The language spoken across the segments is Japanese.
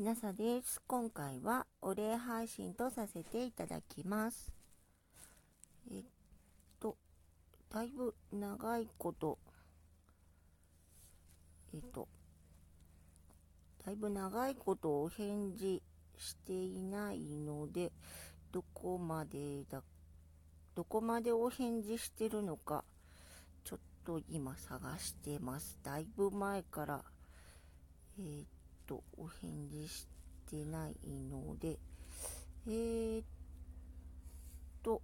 きなさです。今回はお礼配信とさせていただきます。えっと、だいぶ長いこと、えっと、だいぶ長いことお返事していないので、どこまでだ、どこまでお返事してるのか、ちょっと今探してます。だいぶ前から、え、っと、お返事してないので、えー、っと、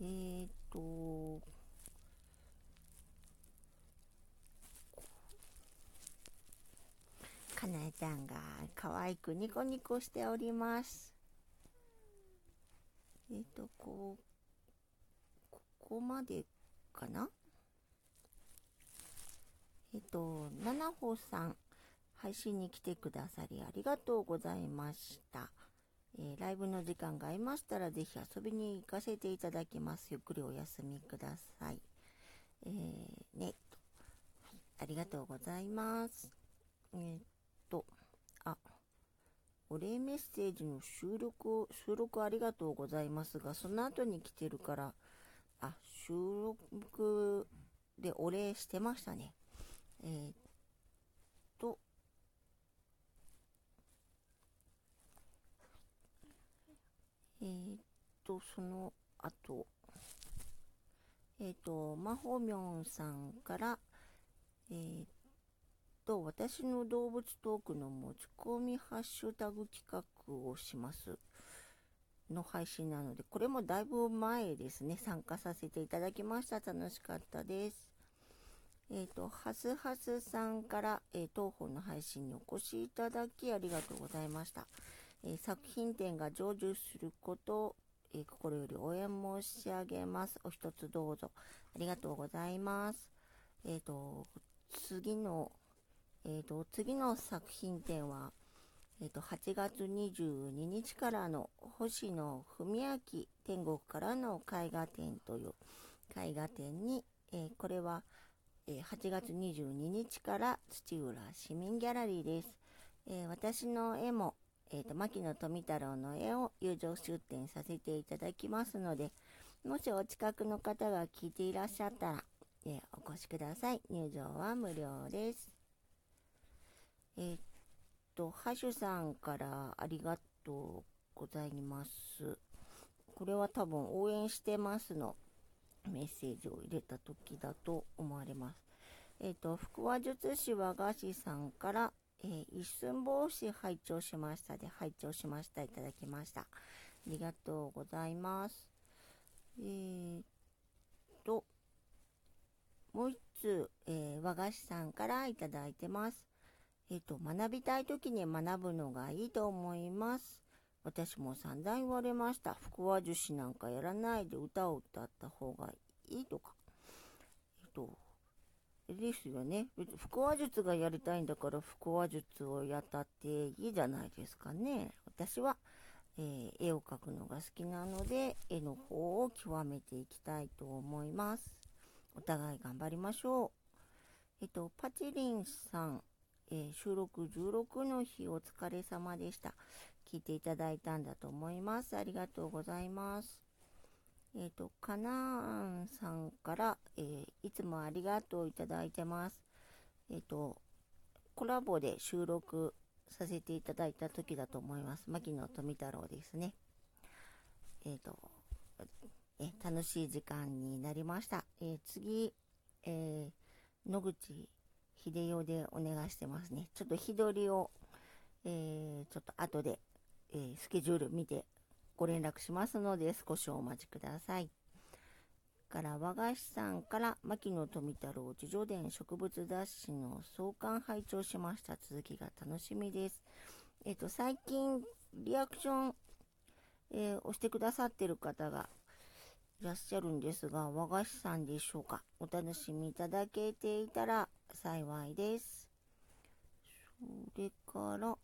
えー、っと、かなえちゃんが可愛くニコニコしております。えっ、と、こう、ここまでかな？えっ、と、七穂さん、配信に来てくださりありがとうございました。えー、ライブの時間がありましたら、ぜひ遊びに行かせていただきます。ゆっくりお休みください。えー、ね、ありがとうございます。えー、と、あ、お礼メッセージの収録、収録ありがとうございますが、その後に来てるから、あ、収録でお礼してましたね。えー、っと、えー、っと、その後、え、っと、まほみょんさんから、えー、っと、私の動物トークの持ち込みハッシュタグ企画をします。の配信なので、これもだいぶ前ですね、参加させていただきました。楽しかったです。えっ、ー、と、はずはずさんから、えー、当方の配信にお越しいただきありがとうございました。えー、作品展が成就することを、え心より応援申し上げます。お一つどうぞ。ありがとうございます。えっ、と、次のえーと、次の作品展は、えーと、8月22日からの星野文明天国からの絵画展という絵画展に、え、これは、え、8月22日から土浦市民ギャラリーです。え、私の絵も、えーと、牧野富太郎の絵を友情出展させていただきますので、もしお近くの方が聞いていらっしゃったら、えお越しください。入場は無料です。えー、っと、ハシュさんからありがとうございます。これは多分応援してますのメッセージを入れた時だと思われます。えっ、と、腹話術師和菓子さんから、えー、一寸法師拝聴しましたで、拝聴しました。いただきました。ありがとうございます。えー、と、もう一つ、えー、和菓子さんからいただいてます。えっ、と、学びたい時に学ぶのがいいと思います。私も散々言われました。腹話術師なんかやらないで歌を歌った方がいいとか。えっと、ですよね。腹話術がやりたいんだから腹話術をやったっていいじゃないですかね。私は、えー、絵を描くのが好きなので、絵の方を極めていきたいと思います。お互い頑張りましょう。えっと、パチリンさん、えー、収録16の日お疲れ様でした。聞いていただいたんだと思います。ありがとうございます。えっ、ー、と、かなーんさんから、えー、いつもありがとういただいてます。えっ、と、コラボで収録させていただいた時だと思います。牧野富太郎ですね。えっ、と、え楽しい時間になりました。え次、え野口秀代でお願いしてますね。ちょっと日取りを、えー、ちょっと後で、えー、スケジュール見てご連絡しますので少しお待ちください。から和菓子さんから牧野富太郎自助伝植物雑誌の創刊拝聴しました続きが楽しみです。えっ、ー、と最近リアクション、えー、押してくださってる方がらっしゃるんですが和菓子さんでしょうか？お楽しみいただけていたら幸いです。それから、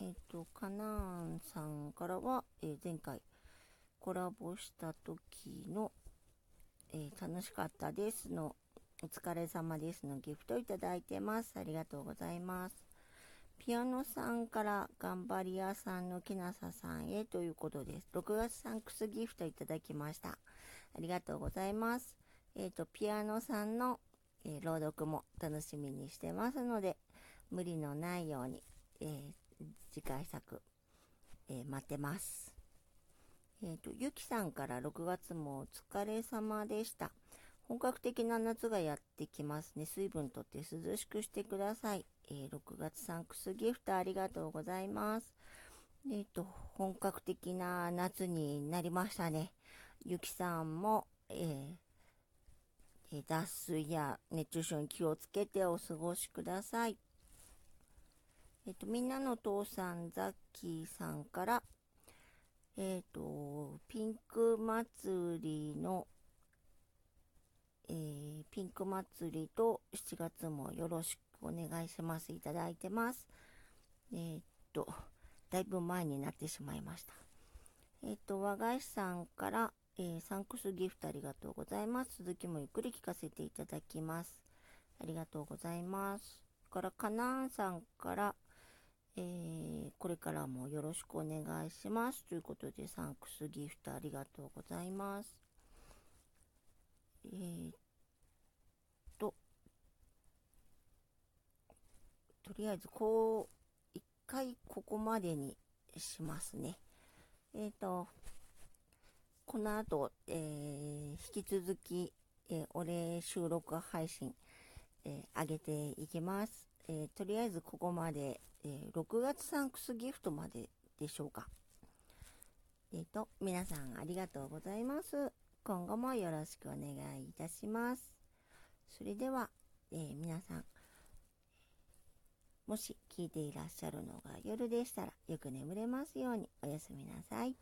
えっ、ー、と、カナーンさんからは、えー、前回コラボした時の、えー、楽しかったですの、お疲れ様ですのギフトいただいてます。ありがとうございます。ピアノさんから頑張り屋さんの木なささんへということです。6月サンクスギフトいただきました。ありがとうございます。えっ、ー、と、ピアノさんの、えー、朗読も楽しみにしてますので、無理のないように、えー、次回作、え待ってます。えっ、と、ゆきさんから6月もお疲れ様でした。本格的な夏がやってきますね。水分とって涼しくしてください。えー、6月サンクスギフトありがとうございます。えっ、ー、と、本格的な夏になりましたね。ゆきさんも、えー、脱水や熱中症に気をつけてお過ごしください。えっ、と、みんなの父さん、ザッキーさんから、えっ、と、ピンク祭りのえー、ピンク祭りと7月もよろしくお願いします。いただいてます。えー、っと、だいぶ前になってしまいました。えー、っと、和菓子さんから、えサンクスギフトありがとうございます。続きもゆっくり聞かせていただきます。ありがとうございます。から、かなーんさんから、えー、これからもよろしくお願いします。ということで、サンクスギフトありがとうございます。えー、っと、とりあえずこう、一回ここまでにしますね。えー、っと、この後、えー、引き続き、えー、お礼収録配信、えー、上げていきます。えー、とりあえずここまで、え、6月サンクスギフトまででしょうか。えっ、と、皆さんありがとうございます。今後もよろしくお願いいたします。それでは、えー、皆さん、もし聞いていらっしゃるのが夜でしたら、よく眠れますようにおやすみなさい。